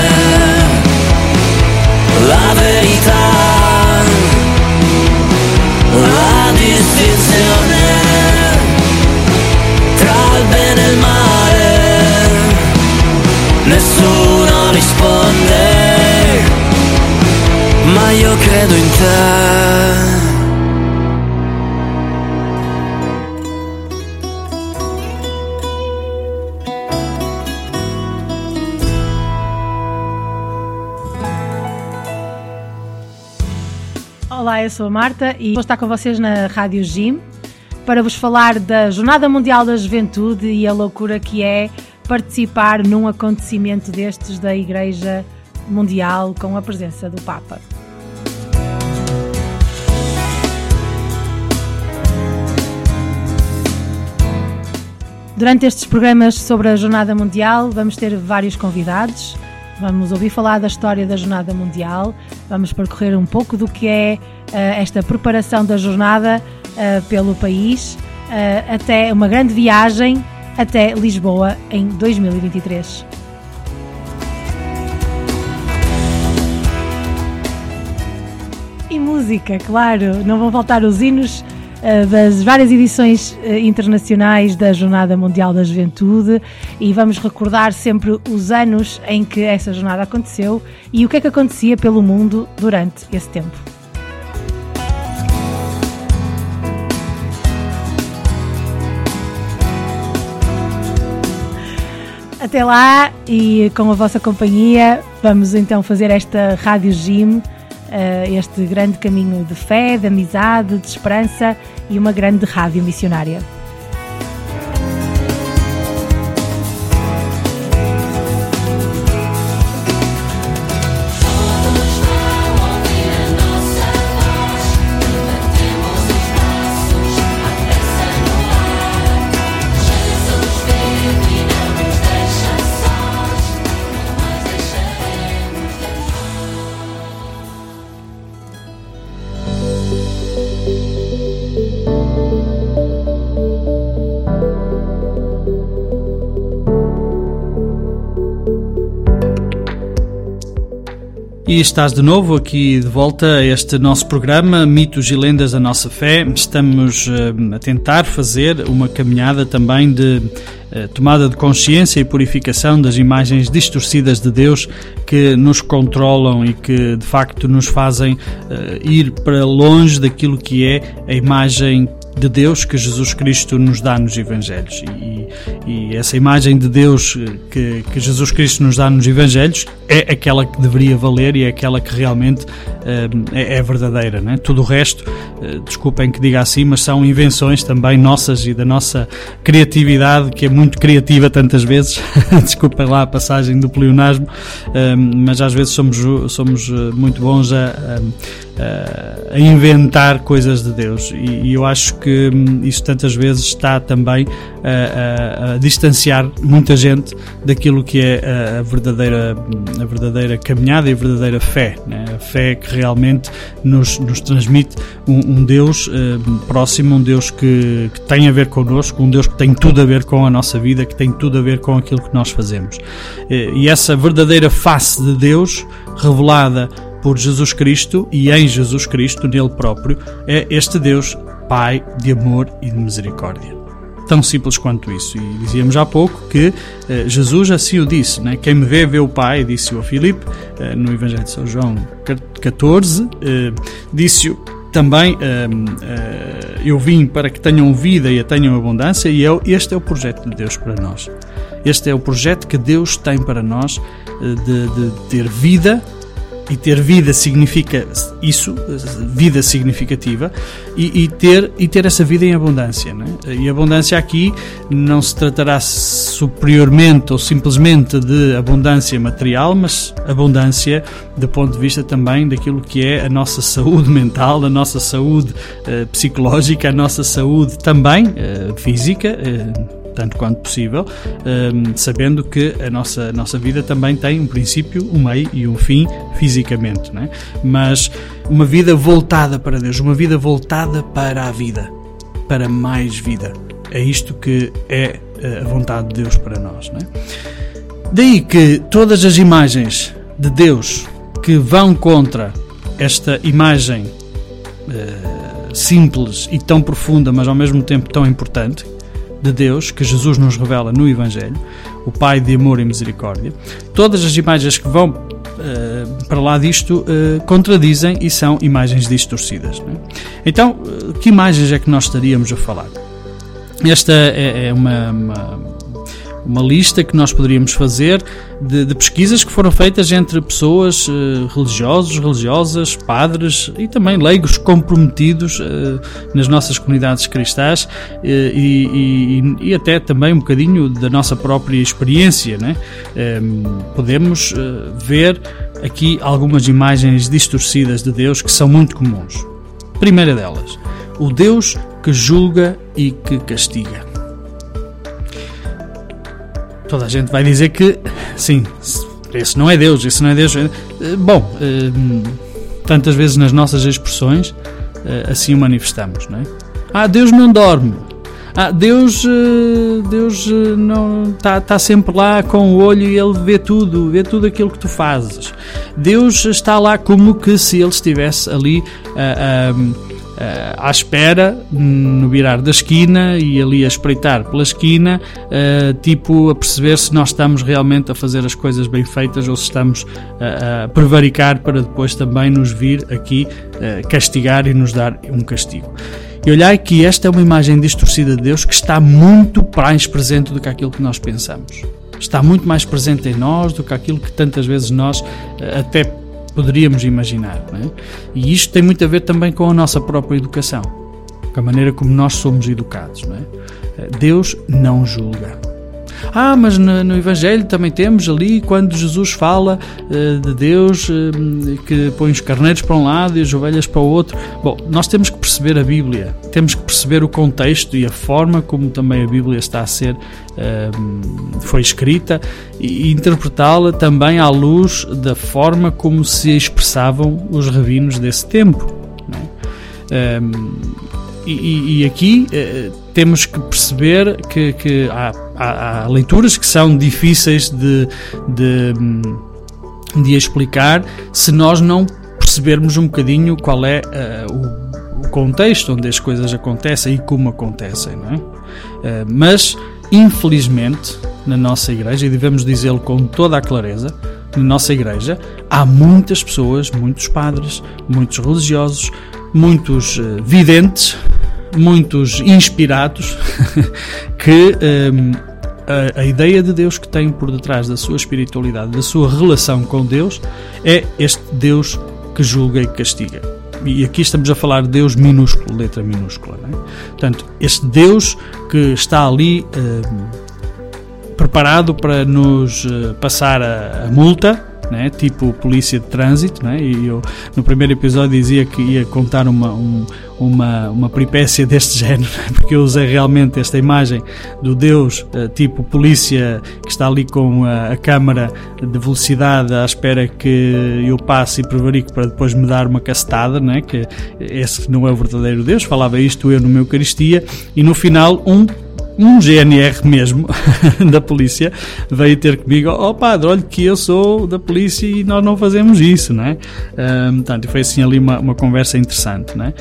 Olá, eu sou a Marta e vou estar com vocês na Rádio Gym para vos falar da Jornada Mundial da Juventude e a loucura que é participar num acontecimento destes da Igreja Mundial com a presença do Papa. Durante estes programas sobre a Jornada Mundial, vamos ter vários convidados. Vamos ouvir falar da história da Jornada Mundial, vamos percorrer um pouco do que é uh, esta preparação da jornada uh, pelo país, uh, até uma grande viagem até Lisboa em 2023. E música, claro, não vão faltar os hinos das várias edições uh, internacionais da Jornada Mundial da Juventude e vamos recordar sempre os anos em que essa jornada aconteceu e o que é que acontecia pelo mundo durante esse tempo. Até lá e com a vossa companhia, vamos então fazer esta Rádio Gym, eh, este grande caminho de fé, de amizade, de esperança e uma grande rádio missionária. E estás de novo aqui de volta a este nosso programa Mitos e Lendas da Nossa Fé. Estamos uh, a tentar fazer uma caminhada também de uh, tomada de consciência e purificação das imagens distorcidas de Deus que nos controlam e que de facto nos fazem uh, ir para longe daquilo que é a imagem de Deus que Jesus Cristo nos dá nos Evangelhos. E, e essa imagem de Deus que, que, Jesus Cristo nos dá nos Evangelhos é aquela que deveria valer e é aquela que realmente uh, é, é, verdadeira. Né? Tudo o resto, uh, desculpem que diga assim, mas são invenções também nossas e da nossa criatividade, que é muito criativa tantas vezes. desculpem lá a passagem do pleonasmo, mas às vezes somos, somos muito bons a, a, a inventar coisas de Deus. E, e eu acho que hum, isso tantas vezes está também a, a, a, distanciar muita gente daquilo que é a, verdadeira, a verdadeira caminhada e a verdadeira fé. Né? A fé que realmente nos, nos transmite um, um Deus próximo, um Deus que, que, tem a ver connosco, um Deus que tem tudo a ver com a nossa vida, que tem tudo a ver com aquilo que nós fazemos. E essa verdadeira face de Deus revelada por Jesus Cristo e em Jesus Cristo, nele próprio, é este Deus, Pai de amor e de misericórdia tão simples quanto isso. E dizíamos há pouco que eh, Jesus assim o disse, né? quem me vê, vê o Pai, disse-o a Filipe, eh, no Evangelho de São João 14, eh, disse-o também eu vim para que tenham vida e a tenham abundância e eu, este é o projeto de Deus para nós. Este é o projeto que Deus tem para nós de, de ter vida e ter vida significa isso, vida significativa, e, e, ter, e ter essa vida em abundância. Né? E abundância aqui não se tratará superiormente ou simplesmente de abundância material, mas abundância do ponto de vista também daquilo que é a nossa saúde mental, a nossa saúde uh, psicológica, a nossa saúde também uh, física. Uh, tanto quanto possível, um, sabendo que a nossa, a nossa vida também tem um princípio, um meio e um fim fisicamente, né? mas uma vida voltada para Deus, uma vida voltada para a vida, para mais vida. É isto que é eh, a vontade de Deus para nós. Né? Daí que todas as imagens de Deus que vão contra esta imagem uh, simples e tão profunda, mas ao mesmo tempo tão importante, de Deus que Jesus nos revela no Evangelho, o Pai de amor e misericórdia, todas as imagens que vão uh, para lá disto uh, contradizem e são imagens distorcidas. É? Então, uh, que imagens é que nós estaríamos a falar? Esta é, é uma, uma uma lista que nós poderíamos fazer de, de pesquisas que foram feitas entre pessoas uh, religiosos, religiosas, padres e também leigos comprometidos uh, nas nossas comunidades cristãs uh, e, e, e, até também um bocadinho da nossa própria experiência. Né? Ehm, podemos ver aqui algumas imagens distorcidas de Deus que são muito comuns. Primeira delas, o Deus que julga e que castiga toda a gente vai dizer que sim, esse não é Deus, esse não é Deus. Bom, eh, tantas vezes nas nossas expressões eh, assim o manifestamos, não é? Ah, Deus não dorme. Ah, Deus, eh, Deus eh, não está tá sempre lá com o olho e ele vê tudo, vê tudo aquilo que tu fazes. Deus está lá como que se ele estivesse ali ah, ah, à espera no virar da esquina e ali a espreitar pela esquina, ah, tipo a perceber se nós estamos realmente a fazer as coisas bem feitas ou se estamos a, a prevaricar para depois também nos vir aqui castigar e nos dar um castigo. E olhai que esta é uma imagem distorcida de Deus que está muito mais presente do que aquilo que nós pensamos. Está muito mais presente em nós do que aquilo que tantas vezes nós eh, até poderíamos imaginar. É? E isto tem muito a ver também com a nossa própria educação, com a maneira como nós somos educados. Não é? Eh, Deus não julga. Ah, mas no, no, Evangelho também temos ali quando Jesus fala uh, de Deus uh, que põe os carneiros para um lado e as ovelhas para o outro. Bom, nós temos que perceber a Bíblia, temos que perceber o contexto e a forma como também a Bíblia está a ser uh, foi escrita e interpretá-la também à luz da forma como se expressavam os rabinos desse tempo. É? E, e, aqui temos que perceber que, que há há, há, leituras que são difíceis de, de, de, explicar se nós não percebermos um bocadinho qual é uh, o, o, contexto onde as coisas acontecem e como acontecem, não é? Uh, mas, infelizmente, na nossa igreja, e devemos dizê-lo com toda a clareza, na nossa igreja há muitas pessoas, muitos padres, muitos religiosos, muitos uh, videntes, muitos inspirados que um, a, a, ideia de Deus que tem por detrás da sua espiritualidade, da sua relação com Deus, é este Deus que julga e castiga. E aqui estamos a falar de Deus minúsculo, letra minúscula. Não é? Portanto, este Deus que está ali hum, preparado para nos uh, passar a, a multa, né? tipo polícia de trânsito, né? e eu no primeiro episódio dizia que ia contar uma, um, uma, uma peripécia deste género, né? porque eu usei realmente esta imagem do Deus uh, tipo polícia que está ali com a, a câmara de velocidade à espera que eu passe e prevarique para depois me dar uma castada, né? que esse não é o verdadeiro Deus, falava isto eu no meu Eucaristia, e no final um um GNR mesmo da polícia veio ter comigo, oh, padre, olha que eu sou da polícia e nós não fazemos isso, não é? Um, portanto, foi assim ali uma, uma conversa interessante, não é?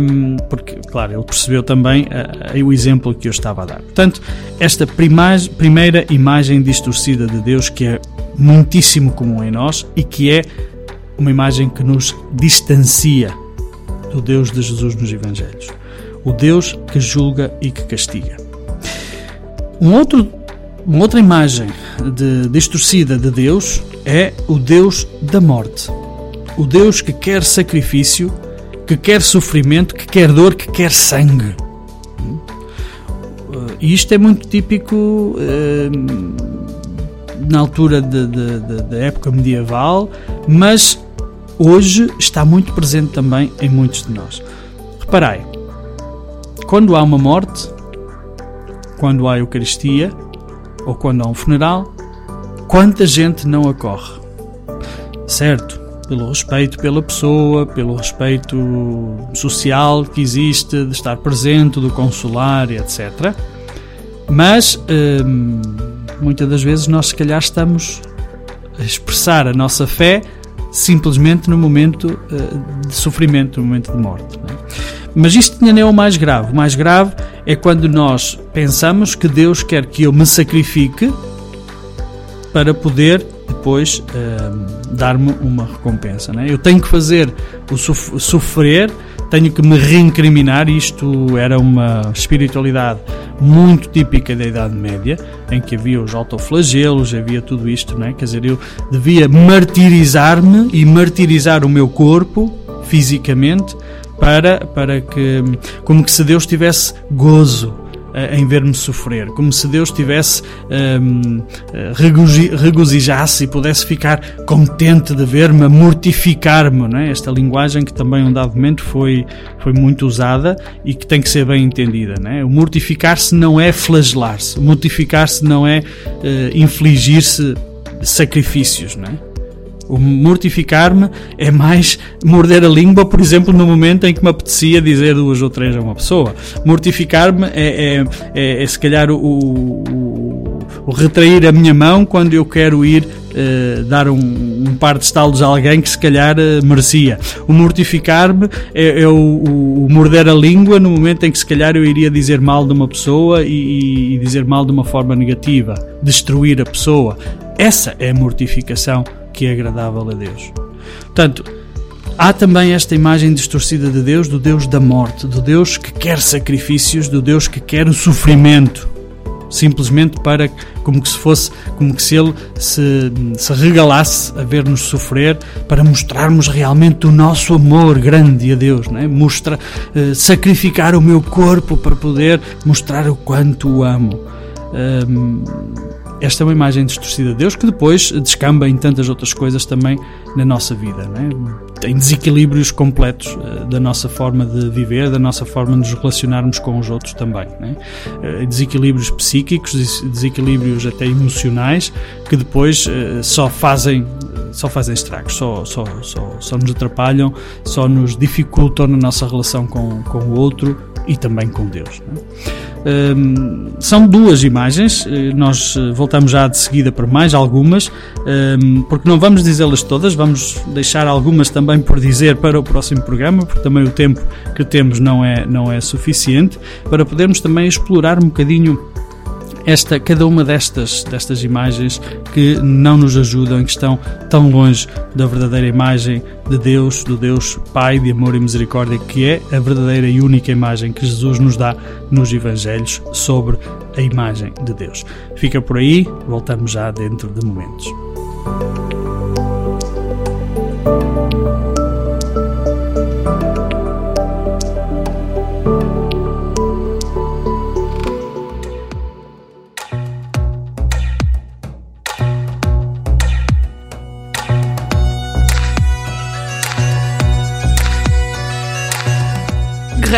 Um, porque, claro, ele percebeu também uh, o exemplo que eu estava a dar. Portanto, esta primeira imagem distorcida de Deus que é muitíssimo comum em nós e que é uma imagem que nos distancia do Deus de Jesus nos Evangelhos o Deus que julga e que castiga. Um outro, uma outra imagem de, distorcida de Deus é o Deus da morte. O Deus que quer sacrifício, que quer sofrimento, que quer dor, que quer sangue. E isto é muito típico eh, na altura da época medieval, mas hoje está muito presente também em muitos de nós. Reparai, quando há uma morte, quando há Eucaristia ou quando há um funeral, quanta gente não acorre? Certo, pelo respeito pela pessoa, pelo respeito social que existe, de estar presente, do consolar, etc. Mas hum, muitas das vezes nós, se calhar, estamos a expressar a nossa fé simplesmente no momento uh, de sofrimento, no momento de morte. É? Mas isto ainda não é o mais grave. O mais grave é quando nós pensamos que Deus quer que eu me sacrifique para poder depois uh, dar-me uma recompensa. Né? Eu tenho que fazer o sofrer, tenho que me reincriminar. Isto era uma espiritualidade muito típica da Idade Média, em que havia os autoflagelos, havia tudo isto, né? quer dizer, eu devia martirizar-me e martirizar o meu corpo fisicamente para, para que, como que se Deus tivesse gozo eh, em ver-me sofrer, como se Deus tivesse um, ehm, regozijasse e pudesse ficar contente de ver-me mortificar-me, é? esta linguagem que também um dado momento foi, foi muito usada e que tem que ser bem entendida. É? O mortificar-se não é flagelar-se, mortificar-se não é uh, infligir-se sacrifícios, não é? O mortificar-me é mais morder a língua, por exemplo, no momento em que me apetecia dizer duas ou três a uma pessoa. Mortificar-me é, é, é, é, se calhar o, o, o, retrair a minha mão quando eu quero ir uh, dar um, um, par de estalos a alguém que se calhar uh, merecia. O mortificar-me é, é o, o, morder a língua no momento em que se calhar eu iria dizer mal de uma pessoa e, e dizer mal de uma forma negativa, destruir a pessoa. Essa é a mortificação que é agradável a Deus. Portanto, há também esta imagem distorcida de Deus, do Deus da morte, do Deus que quer sacrifícios, do Deus que quer o sofrimento, simplesmente para como que se fosse, como que se ele se, se regalasse a ver-nos sofrer para mostrarmos realmente o nosso amor grande a Deus, não é? Mostra, uh, sacrificar o meu corpo para poder mostrar o quanto o amo. Um, esta é uma imagem distorcida de Deus que depois descamba em tantas outras coisas também na nossa vida. É? Tem desequilíbrios completos uh, da nossa forma de viver, da nossa forma de nos relacionarmos com os outros também. É? Uh, desequilíbrios psíquicos, desequilíbrios até emocionais que depois uh, só fazem só fazem estragos, só, só, só, só nos atrapalham, só nos dificultam na nossa relação com, com o outro e também com Deus. Um, são duas imagens, eh, nós eh, voltamos já de seguida para mais algumas, um, porque não vamos dizê-las todas, vamos deixar algumas também por dizer para o próximo programa, porque também o tempo que temos não é, não é suficiente, para podermos também explorar um bocadinho esta, cada uma destas, destas imagens que não nos ajudam e que estão tão longe da verdadeira imagem de Deus, do Deus Pai de amor e misericórdia, que é a verdadeira e única imagem que Jesus nos dá nos Evangelhos sobre a imagem de Deus. Fica por aí, voltamos já dentro de momentos.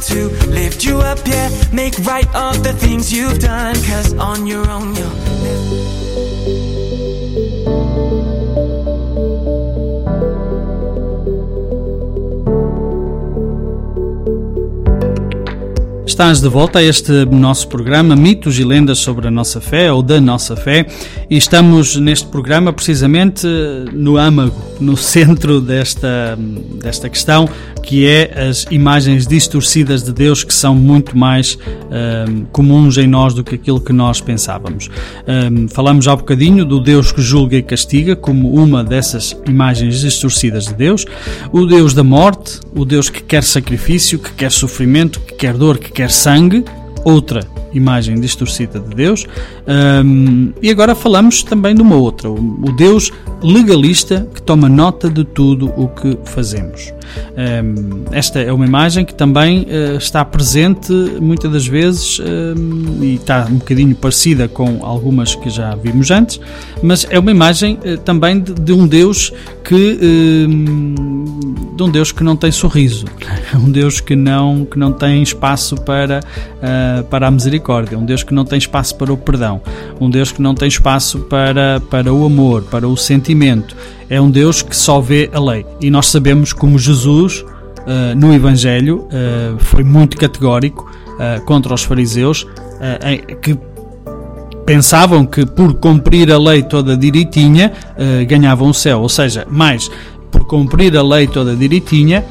Someone to lift you up, yeah, make right all the things you've done. Cause on your own, you'll Estás de volta a este nosso programa Mitos e Lendas sobre a Nossa Fé ou da Nossa Fé e estamos neste programa precisamente no âmago, no centro desta, desta questão que é as imagens distorcidas de Deus que são muito mais um, comuns em nós do que aquilo que nós pensávamos. Um, falamos há bocadinho do Deus que julga e castiga como uma dessas imagens distorcidas de Deus, o Deus da morte, o Deus que quer sacrifício, que quer sofrimento, que quer dor, que quer sangue, outra imagem distorcida de Deus. Um, e agora falamos também de uma outra, o Deus legalista que toma nota de tudo o que fazemos. Um, esta é uma imagem que também uh, está presente muitas das vezes um, e está um bocadinho parecida com algumas que já vimos antes, mas é uma imagem uh, também de, de, um Deus que de um Deus que não tem sorriso, um Deus que não que não tem espaço para uh, para a misericórdia, um Deus que não tem espaço para o perdão, um Deus que não tem espaço para para o amor, para o sentimento é um Deus que só vê a lei. E nós sabemos como Jesus, uh, no Evangelho, uh, foi muito categórico uh, contra os fariseus, que pensavam que por cumprir a lei toda direitinha ganhavam o céu. Ou seja, mais por cumprir a lei toda direitinha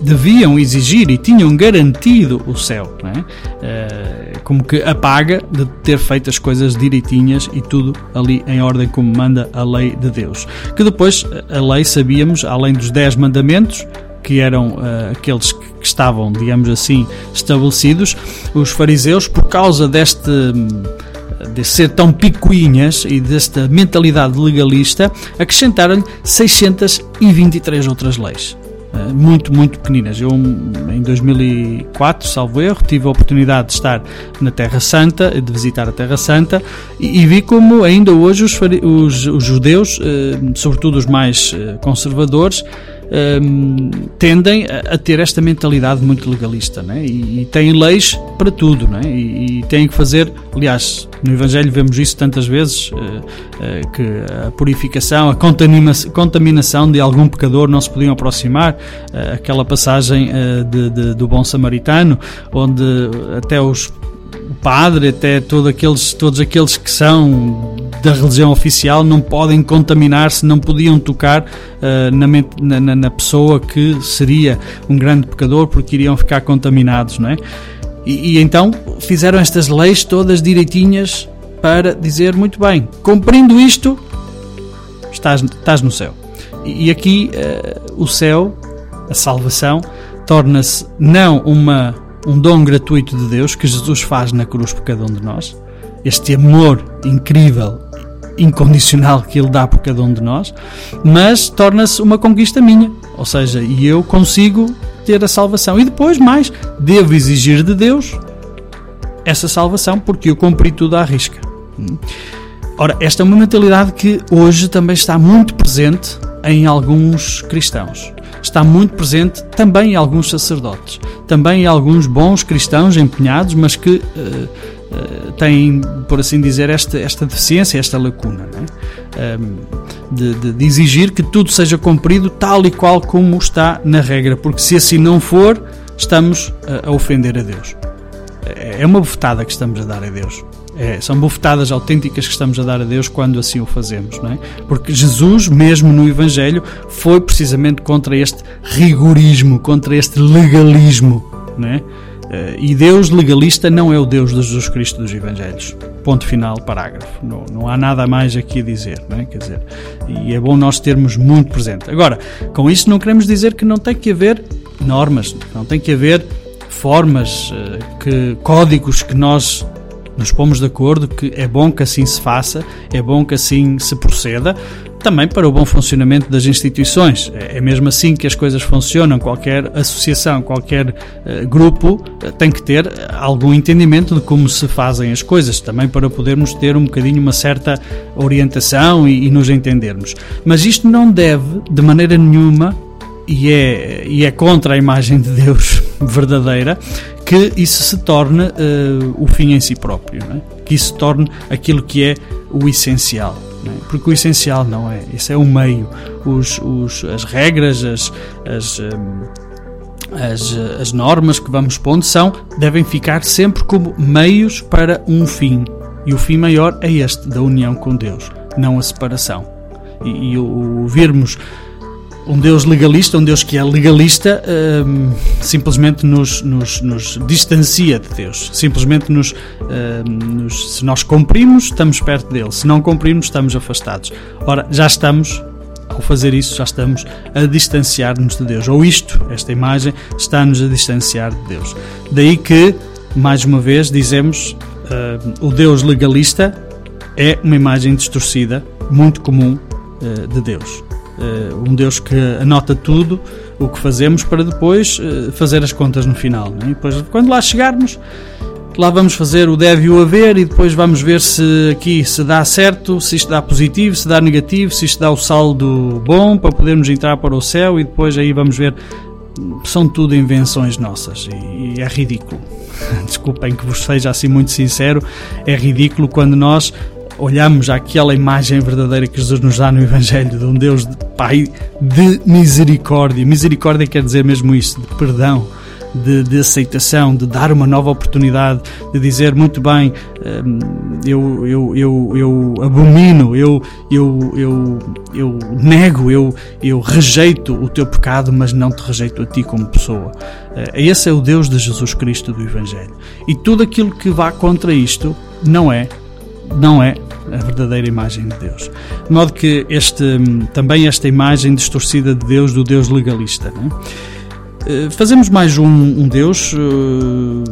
deviam exigir e tinham garantido o céu, é? uh, como que a paga de ter feito as coisas direitinhas e tudo ali em ordem como manda a lei de Deus. Que depois a lei sabíamos, além dos dez mandamentos, que eram uh, aqueles que, que estavam, digamos assim, estabelecidos, os fariseus, por causa deste de ser tão picuinhas e desta mentalidade legalista, acrescentaram-lhe 623 outras leis. Eh, muito, muito pequeninas. Eu, em 2004, salvo erro, tive a oportunidade de estar na Terra Santa, de visitar a Terra Santa, e, e vi como ainda hoje os, os, os judeus, eh, sobretudo os mais eh, conservadores, um, tendem a, ter esta mentalidade muito legalista né? e, e têm leis para tudo né? e, e, têm que fazer. Aliás, no Evangelho vemos isso tantas vezes: uh, uh, que a purificação, a contaminação, contaminação de algum pecador não se podiam aproximar. Uh, aquela passagem de, de, do bom samaritano, onde até os o padre, até todo aqueles, todos aqueles que são da religião oficial não podem contaminar-se, não podiam tocar uh, na, na, na, pessoa que seria um grande pecador porque iriam ficar contaminados, não é? E, e então fizeram estas leis todas direitinhas para dizer muito bem, cumprindo isto, estás, estás no céu. E, e aqui uh, o céu, a salvação, torna-se não uma um dom gratuito de Deus que Jesus faz na cruz por cada um de nós, este amor incrível, incondicional que Ele dá por cada um de nós, mas torna-se uma conquista minha, ou seja, e eu consigo ter a salvação. E depois, mais, devo exigir de Deus essa salvação, porque eu cumpri tudo à risca. Ora, esta é uma mentalidade que hoje também está muito presente em alguns cristãos está muito presente também em alguns sacerdotes, também em alguns bons cristãos empenhados, mas que uh, têm, por assim dizer, esta, esta deficiência, esta lacuna, é? um, de, de, de, exigir que tudo seja cumprido tal e qual como está na regra, porque se assim não for, estamos a, a ofender a Deus. É, é uma bofetada que estamos a dar a Deus. É, são bufetadas autênticas que estamos a dar a Deus quando assim o fazemos, não é? Porque Jesus, mesmo no Evangelho, foi precisamente contra este rigorismo, contra este legalismo, não é? Eh, e Deus legalista não é o Deus de Jesus Cristo dos Evangelhos. Ponto final, parágrafo. Não, não há nada mais aqui a dizer, não é? Quer dizer, e é bom nós termos muito presente. Agora, com isso não queremos dizer que não tem que haver normas, não tem que haver formas, eh, que, códigos que nós nos pomos de acordo que é bom que assim se faça, é bom que assim se proceda, também para o bom funcionamento das instituições. É, mesmo assim que as coisas funcionam. Qualquer associação, qualquer uh, grupo uh, tem que ter algum entendimento de como se fazem as coisas, também para podermos ter um bocadinho uma certa orientação e, e nos entendermos. Mas isto não deve, de maneira nenhuma, e é, e é contra a imagem de Deus verdadeira, que isso se torne uh, o fim em si próprio, é? que isso se torne aquilo que é o essencial. É? Porque o essencial não é, isso é o meio, os, os, as regras, as, as, eh, as, as normas que vamos pondo são, devem ficar sempre como meios para um fim. E o fim maior é este, da união com Deus, não a separação. E, e o, o virmos um Deus legalista, um Deus que é legalista, hum, simplesmente nos, nos, nos, distancia de Deus. Simplesmente nos, hum, nos, se nós cumprimos, estamos perto dele. Se não cumprimos, estamos afastados. Ora, já estamos, ao fazer isso, já estamos a distanciar-nos de Deus. Ou isto, esta imagem, está-nos a distanciar de Deus. Daí que, mais uma vez, dizemos hum, o Deus legalista é uma imagem distorcida, muito comum uh, de Deus. Uh, um Deus que anota tudo o que fazemos para depois uh, fazer as contas no final. Né? E depois, quando lá chegarmos, lá vamos fazer o deve e o haver e depois vamos ver se aqui se dá certo, se isto dá positivo, se dá negativo, se isto dá o saldo bom para podermos entrar para o céu e depois aí vamos ver. São tudo invenções nossas e é ridículo. Desculpem que vos seja assim muito sincero, é ridículo quando nós olhamos àquela imagem verdadeira que Jesus nos dá no Evangelho de um Deus de Pai de misericórdia. Misericórdia quer dizer mesmo isso, de perdão, de, de, aceitação, de dar uma nova oportunidade, de dizer muito bem, hum, eu, eu, eu, eu abomino, eu, eu, eu, eu nego, eu, eu rejeito o teu pecado, mas não te rejeito a ti como pessoa. Eh, esse é o Deus de Jesus Cristo do Evangelho. E tudo aquilo que vá contra isto não é não é a verdadeira imagem de Deus. De modo que este, também esta imagem distorcida de Deus, do Deus legalista. É? Fazemos mais um, um Deus uh,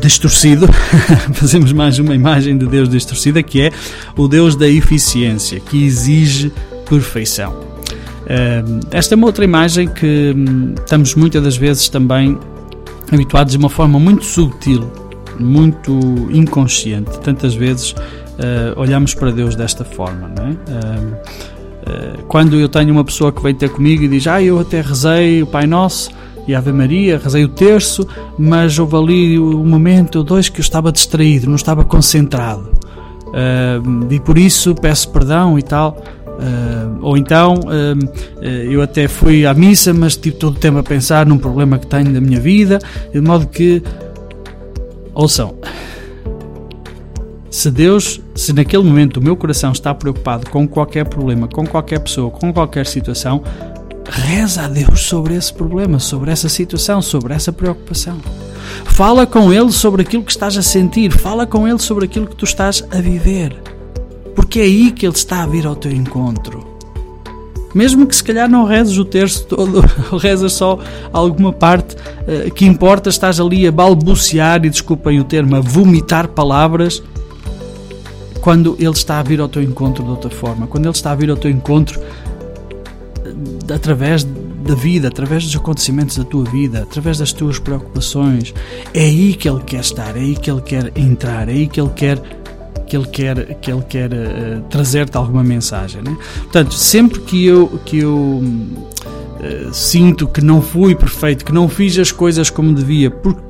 distorcido, fazemos mais uma imagem de Deus distorcida que é o Deus da eficiência, que exige perfeição. Uh, esta é uma outra imagem que um, estamos muitas das vezes também habituados de uma forma muito sutil muito inconsciente. Tantas vezes uh, olhamos para Deus desta forma, não é? Uh, quando eu tenho uma pessoa que vem ter comigo e diz, ah, eu até rezei o Pai Nosso e Ave Maria, rezei o terço, mas houve ali um momento ou dois que eu estava distraído, não estava concentrado. e por isso peço perdão e tal. Ou então eu até fui à missa, mas tive todo o tempo a pensar num problema que tenho da minha vida, de modo que Ouçam, se Deus, se naquele momento o meu coração está preocupado com qualquer problema, com qualquer pessoa, com qualquer situação, reza a Deus sobre esse problema, sobre essa situação, sobre essa preocupação. Fala com Ele sobre aquilo que estás a sentir, fala com Ele sobre aquilo que tu estás a viver, porque é aí que Ele está a vir ao teu encontro. Mesmo que se calhar não rezes o terço todo, rezas só alguma parte uh, que importa, estás ali a balbuciar e desculpem o termo, a vomitar palavras quando ele está a vir ao teu encontro de outra forma, quando ele está a vir ao teu encontro uh, através da vida, através dos acontecimentos da tua vida, através das tuas preocupações. É aí que ele quer estar, é aí que ele quer entrar, é aí que ele quer que ele quer, que ele quer uh, trazer-te alguma mensagem. Né? Portanto, sempre que eu, que eu uh, sinto que não fui perfeito, que não fiz as coisas como devia, porque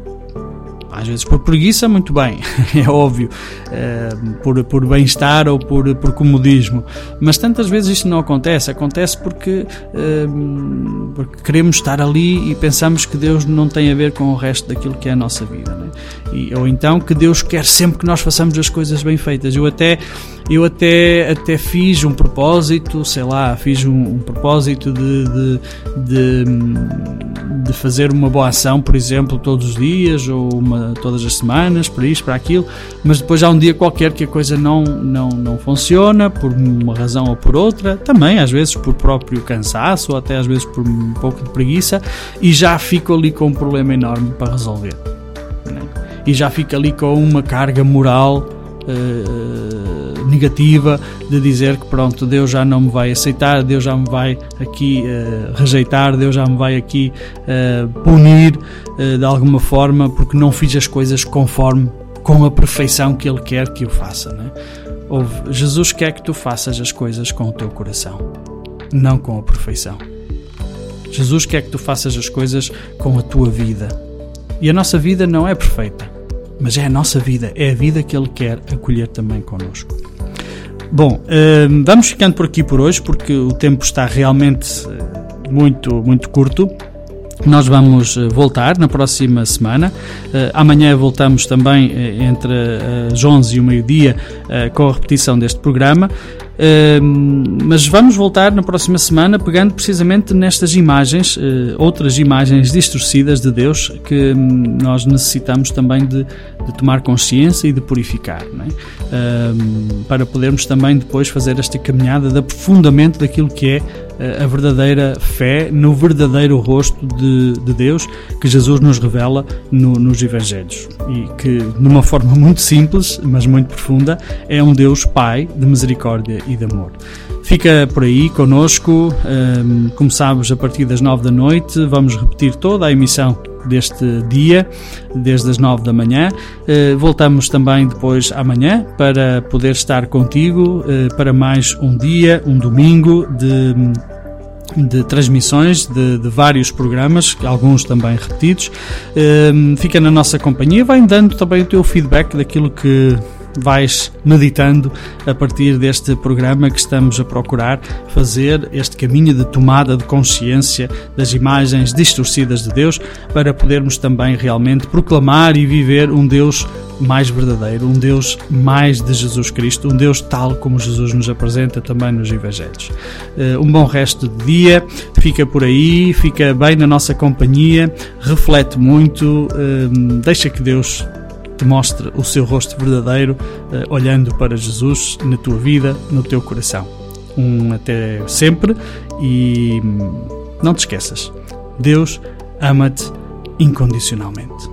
às vezes por preguiça, muito bem, é óbvio, uh, por, por bem-estar ou por, por comodismo, mas tantas vezes isto não acontece, acontece porque, uh, porque queremos estar ali e pensamos que Deus não tem a ver com o resto daquilo que é a nossa vida, né? e, ou então que Deus quer sempre que nós façamos as coisas bem feitas. Eu até eu até, até fiz um propósito, sei lá, fiz um, um propósito de, de, de, de, fazer uma boa ação, por exemplo, todos os dias ou uma, todas as semanas, para isto, para aquilo, mas depois há um dia qualquer que a coisa não, não, não funciona, por uma razão ou por outra, também às vezes por próprio cansaço ou até às vezes por um pouco de preguiça, e já fico ali com um problema enorme para resolver. Né? E já fico ali com uma carga moral. Uh, negativa de dizer que pronto, Deus já não me vai aceitar, Deus já me vai aqui uh, rejeitar, Deus já me vai aqui uh, punir uh, de alguma forma porque não fiz as coisas conforme com a perfeição que Ele quer que eu faça. Né? Ouve, Jesus quer que tu faças as coisas com o teu coração, não com a perfeição. Jesus quer que tu faças as coisas com a tua vida. E a nossa vida não é perfeita, mas é a nossa vida, é a vida que Ele quer acolher também connosco. Bom, uh, vamos ficando por aqui por hoje, porque o tempo está realmente eh, muito, muito curto. Nós vamos eh, voltar na próxima semana. Uh, amanhã voltamos também entre as 11 e o meio-dia com a repetição deste programa. Uh, mas vamos voltar na próxima semana pegando precisamente nestas imagens, uh, outras imagens distorcidas de Deus que um, nós necessitamos também de, de, tomar consciência e de purificar, é? uh, para podermos também depois fazer esta caminhada de aprofundamento daquilo que é a verdadeira fé no verdadeiro rosto de, de Deus que Jesus nos revela no, nos Evangelhos e que, de uma forma muito simples, mas muito profunda, é um Deus Pai de misericórdia e de amor. Fica por aí conosco, um, como sabes, a partir das nove da noite, vamos repetir toda a emissão deste dia, desde as nove da manhã. Uh, voltamos também depois amanhã para poder estar contigo uh, para mais um dia, um domingo de de transmissões de, de, vários programas, alguns também repetidos. Uh, fica na nossa companhia, vai dando também o teu feedback daquilo que vais meditando a partir deste programa que estamos a procurar fazer este caminho de tomada de consciência das imagens distorcidas de Deus para podermos também realmente proclamar e viver um Deus mais verdadeiro, um Deus mais de Jesus Cristo, um Deus tal como Jesus nos apresenta também nos Evangelhos. Eh, um bom resto de dia, fica por aí, fica bem na nossa companhia, reflete muito, eh, deixa que Deus te mostre o seu rosto verdadeiro, uh, olhando para Jesus na tua vida, no teu coração. Um até sempre e hum, não te esqueças, Deus ama-te incondicionalmente.